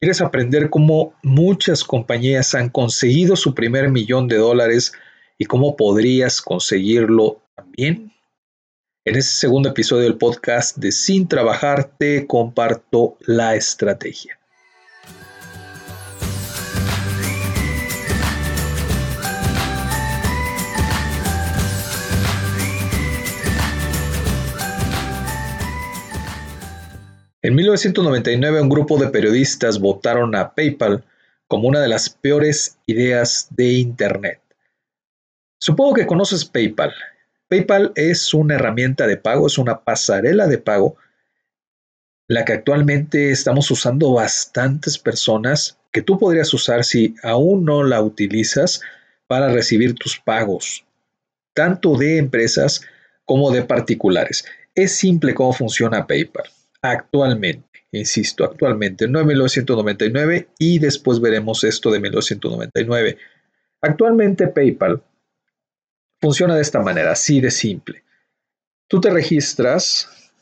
¿Quieres aprender cómo muchas compañías han conseguido su primer millón de dólares y cómo podrías conseguirlo también? En este segundo episodio del podcast de Sin Trabajar te comparto la estrategia. En 1999 un grupo de periodistas votaron a PayPal como una de las peores ideas de Internet. Supongo que conoces PayPal. PayPal es una herramienta de pago, es una pasarela de pago, la que actualmente estamos usando bastantes personas, que tú podrías usar si aún no la utilizas para recibir tus pagos, tanto de empresas como de particulares. Es simple cómo funciona PayPal actualmente, insisto, actualmente, no en 1999 y después veremos esto de 1999. Actualmente PayPal funciona de esta manera, así de simple. Tú te registras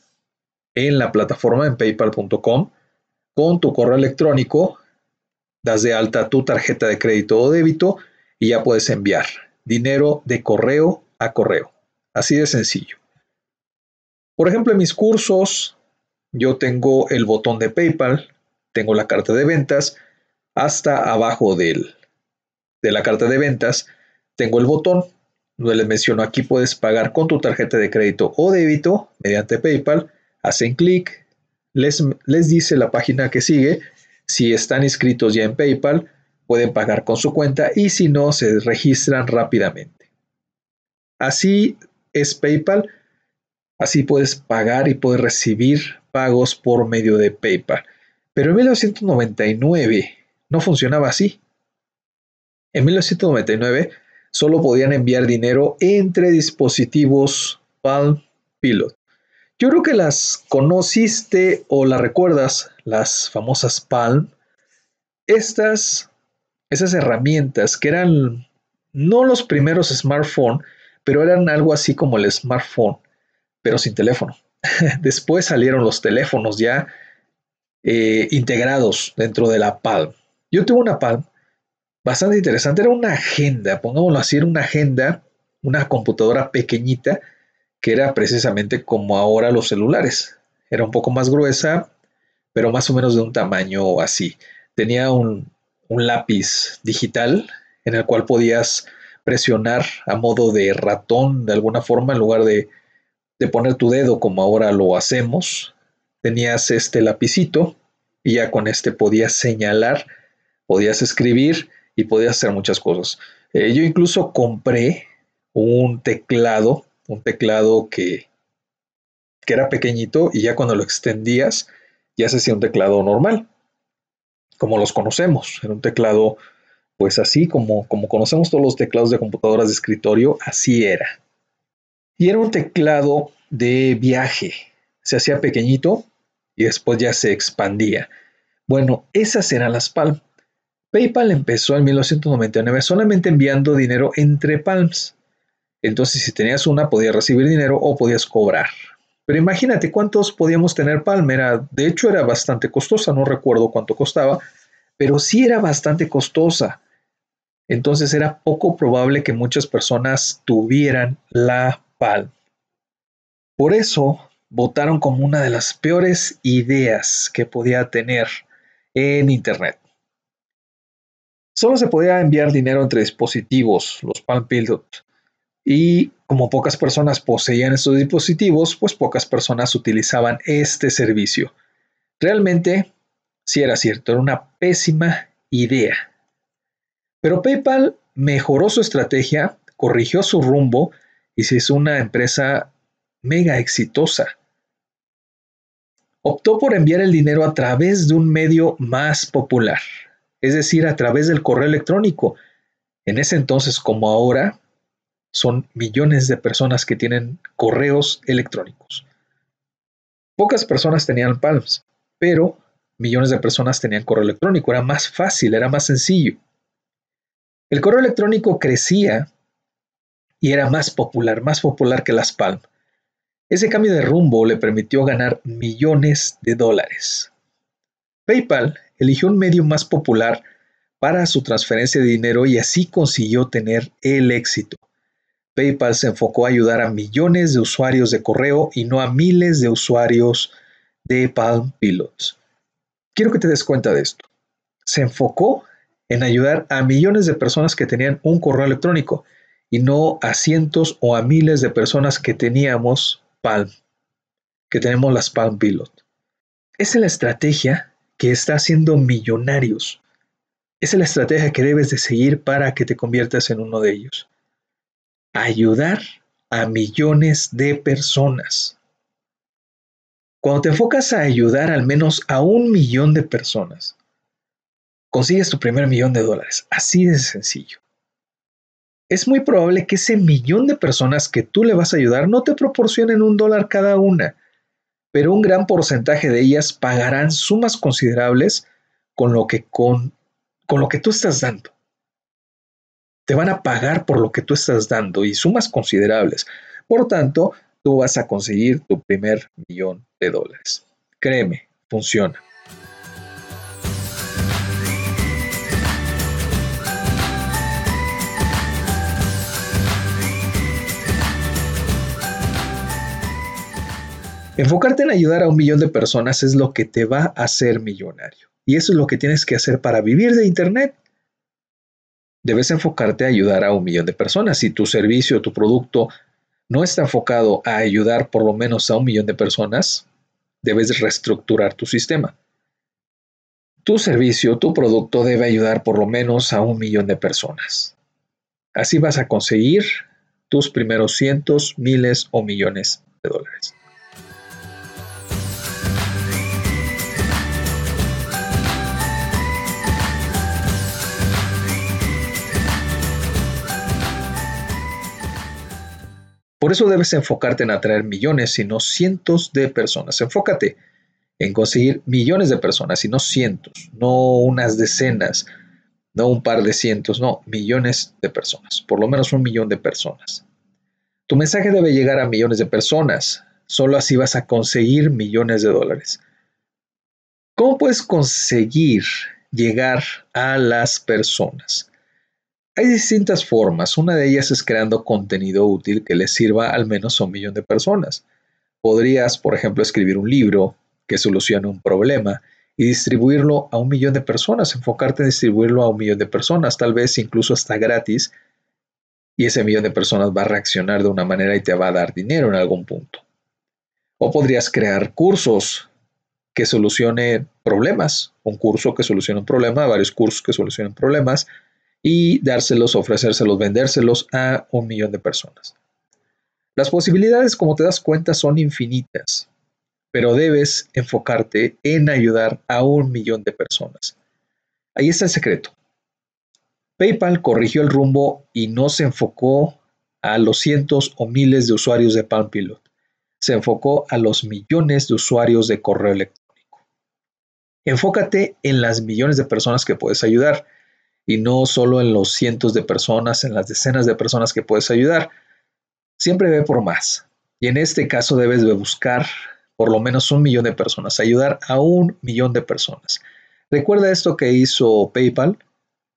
en la plataforma en paypal.com con tu correo electrónico, das de alta tu tarjeta de crédito o débito y ya puedes enviar dinero de correo a correo. Así de sencillo. Por ejemplo, en mis cursos yo tengo el botón de PayPal, tengo la carta de ventas, hasta abajo del, de la carta de ventas tengo el botón. Donde les menciono aquí puedes pagar con tu tarjeta de crédito o débito mediante PayPal, hacen clic, les, les dice la página que sigue, si están inscritos ya en PayPal, pueden pagar con su cuenta y si no, se registran rápidamente. Así es PayPal, así puedes pagar y puedes recibir pagos por medio de PayPal. Pero en 1999 no funcionaba así. En 1999 solo podían enviar dinero entre dispositivos Palm Pilot. Yo creo que las conociste o las recuerdas, las famosas Palm. Estas, esas herramientas que eran no los primeros smartphones, pero eran algo así como el smartphone, pero sin teléfono. Después salieron los teléfonos ya eh, integrados dentro de la Palm. Yo tuve una Palm bastante interesante, era una agenda, pongámoslo así, era una agenda, una computadora pequeñita que era precisamente como ahora los celulares. Era un poco más gruesa, pero más o menos de un tamaño así. Tenía un, un lápiz digital en el cual podías presionar a modo de ratón de alguna forma en lugar de de poner tu dedo como ahora lo hacemos, tenías este lapicito y ya con este podías señalar, podías escribir y podías hacer muchas cosas. Eh, yo incluso compré un teclado, un teclado que, que era pequeñito y ya cuando lo extendías ya se hacía un teclado normal, como los conocemos. Era un teclado pues así como, como conocemos todos los teclados de computadoras de escritorio, así era. Y era un teclado de viaje. Se hacía pequeñito y después ya se expandía. Bueno, esas eran las Palm. PayPal empezó en 1999 solamente enviando dinero entre Palms. Entonces, si tenías una, podías recibir dinero o podías cobrar. Pero imagínate cuántos podíamos tener Palm. Era, de hecho, era bastante costosa. No recuerdo cuánto costaba, pero sí era bastante costosa. Entonces era poco probable que muchas personas tuvieran la Palm. Por eso votaron como una de las peores ideas que podía tener en Internet. Solo se podía enviar dinero entre dispositivos, los Palm Pilot, y como pocas personas poseían estos dispositivos, pues pocas personas utilizaban este servicio. Realmente, sí era cierto, era una pésima idea. Pero PayPal mejoró su estrategia, corrigió su rumbo y se hizo una empresa mega exitosa. Optó por enviar el dinero a través de un medio más popular, es decir, a través del correo electrónico. En ese entonces, como ahora, son millones de personas que tienen correos electrónicos. Pocas personas tenían Palms, pero millones de personas tenían correo electrónico. Era más fácil, era más sencillo. El correo electrónico crecía y era más popular, más popular que las Palm. Ese cambio de rumbo le permitió ganar millones de dólares. PayPal eligió un medio más popular para su transferencia de dinero y así consiguió tener el éxito. PayPal se enfocó a ayudar a millones de usuarios de correo y no a miles de usuarios de Palm Pilots. Quiero que te des cuenta de esto. Se enfocó en ayudar a millones de personas que tenían un correo electrónico y no a cientos o a miles de personas que teníamos Palm, que tenemos las Palm Pilot. Esa es la estrategia que está haciendo millonarios. Esa es la estrategia que debes de seguir para que te conviertas en uno de ellos. Ayudar a millones de personas. Cuando te enfocas a ayudar al menos a un millón de personas, consigues tu primer millón de dólares. Así de sencillo. Es muy probable que ese millón de personas que tú le vas a ayudar no te proporcionen un dólar cada una, pero un gran porcentaje de ellas pagarán sumas considerables con lo que, con, con lo que tú estás dando. Te van a pagar por lo que tú estás dando y sumas considerables. Por tanto, tú vas a conseguir tu primer millón de dólares. Créeme, funciona. Enfocarte en ayudar a un millón de personas es lo que te va a hacer millonario. Y eso es lo que tienes que hacer para vivir de Internet. Debes enfocarte a ayudar a un millón de personas. Si tu servicio tu producto no está enfocado a ayudar por lo menos a un millón de personas, debes reestructurar tu sistema. Tu servicio, tu producto debe ayudar por lo menos a un millón de personas. Así vas a conseguir tus primeros cientos, miles o millones de dólares. Por eso debes enfocarte en atraer millones y no cientos de personas. Enfócate en conseguir millones de personas y no cientos, no unas decenas, no un par de cientos, no, millones de personas, por lo menos un millón de personas. Tu mensaje debe llegar a millones de personas, solo así vas a conseguir millones de dólares. ¿Cómo puedes conseguir llegar a las personas? Hay distintas formas, una de ellas es creando contenido útil que le sirva al menos a un millón de personas. Podrías, por ejemplo, escribir un libro que solucione un problema y distribuirlo a un millón de personas, enfocarte en distribuirlo a un millón de personas, tal vez incluso hasta gratis, y ese millón de personas va a reaccionar de una manera y te va a dar dinero en algún punto. O podrías crear cursos que solucionen problemas, un curso que solucione un problema, varios cursos que solucionen problemas, y dárselos, ofrecérselos, vendérselos a un millón de personas. Las posibilidades, como te das cuenta, son infinitas, pero debes enfocarte en ayudar a un millón de personas. Ahí está el secreto. PayPal corrigió el rumbo y no se enfocó a los cientos o miles de usuarios de Palm Pilot. Se enfocó a los millones de usuarios de correo electrónico. Enfócate en las millones de personas que puedes ayudar y no solo en los cientos de personas, en las decenas de personas que puedes ayudar. Siempre ve por más. Y en este caso debes de buscar por lo menos un millón de personas, ayudar a un millón de personas. Recuerda esto que hizo PayPal,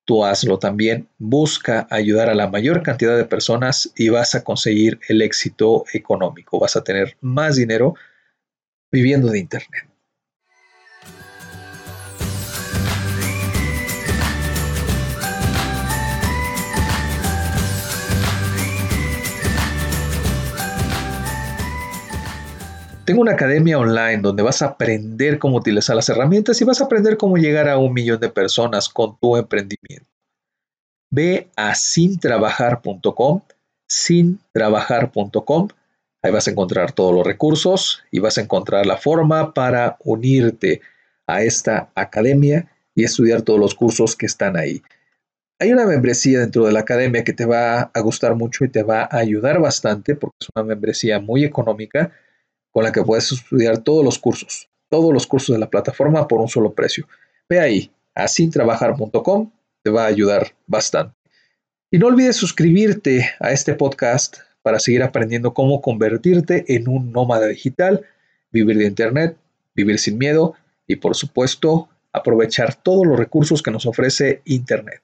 tú hazlo también, busca ayudar a la mayor cantidad de personas y vas a conseguir el éxito económico, vas a tener más dinero viviendo de Internet. Tengo una academia online donde vas a aprender cómo utilizar las herramientas y vas a aprender cómo llegar a un millón de personas con tu emprendimiento. Ve a sintrabajar.com, sintrabajar.com. Ahí vas a encontrar todos los recursos y vas a encontrar la forma para unirte a esta academia y estudiar todos los cursos que están ahí. Hay una membresía dentro de la academia que te va a gustar mucho y te va a ayudar bastante porque es una membresía muy económica con la que puedes estudiar todos los cursos, todos los cursos de la plataforma por un solo precio. Ve ahí, a sintrabajar.com, te va a ayudar bastante. Y no olvides suscribirte a este podcast para seguir aprendiendo cómo convertirte en un nómada digital, vivir de Internet, vivir sin miedo y por supuesto aprovechar todos los recursos que nos ofrece Internet.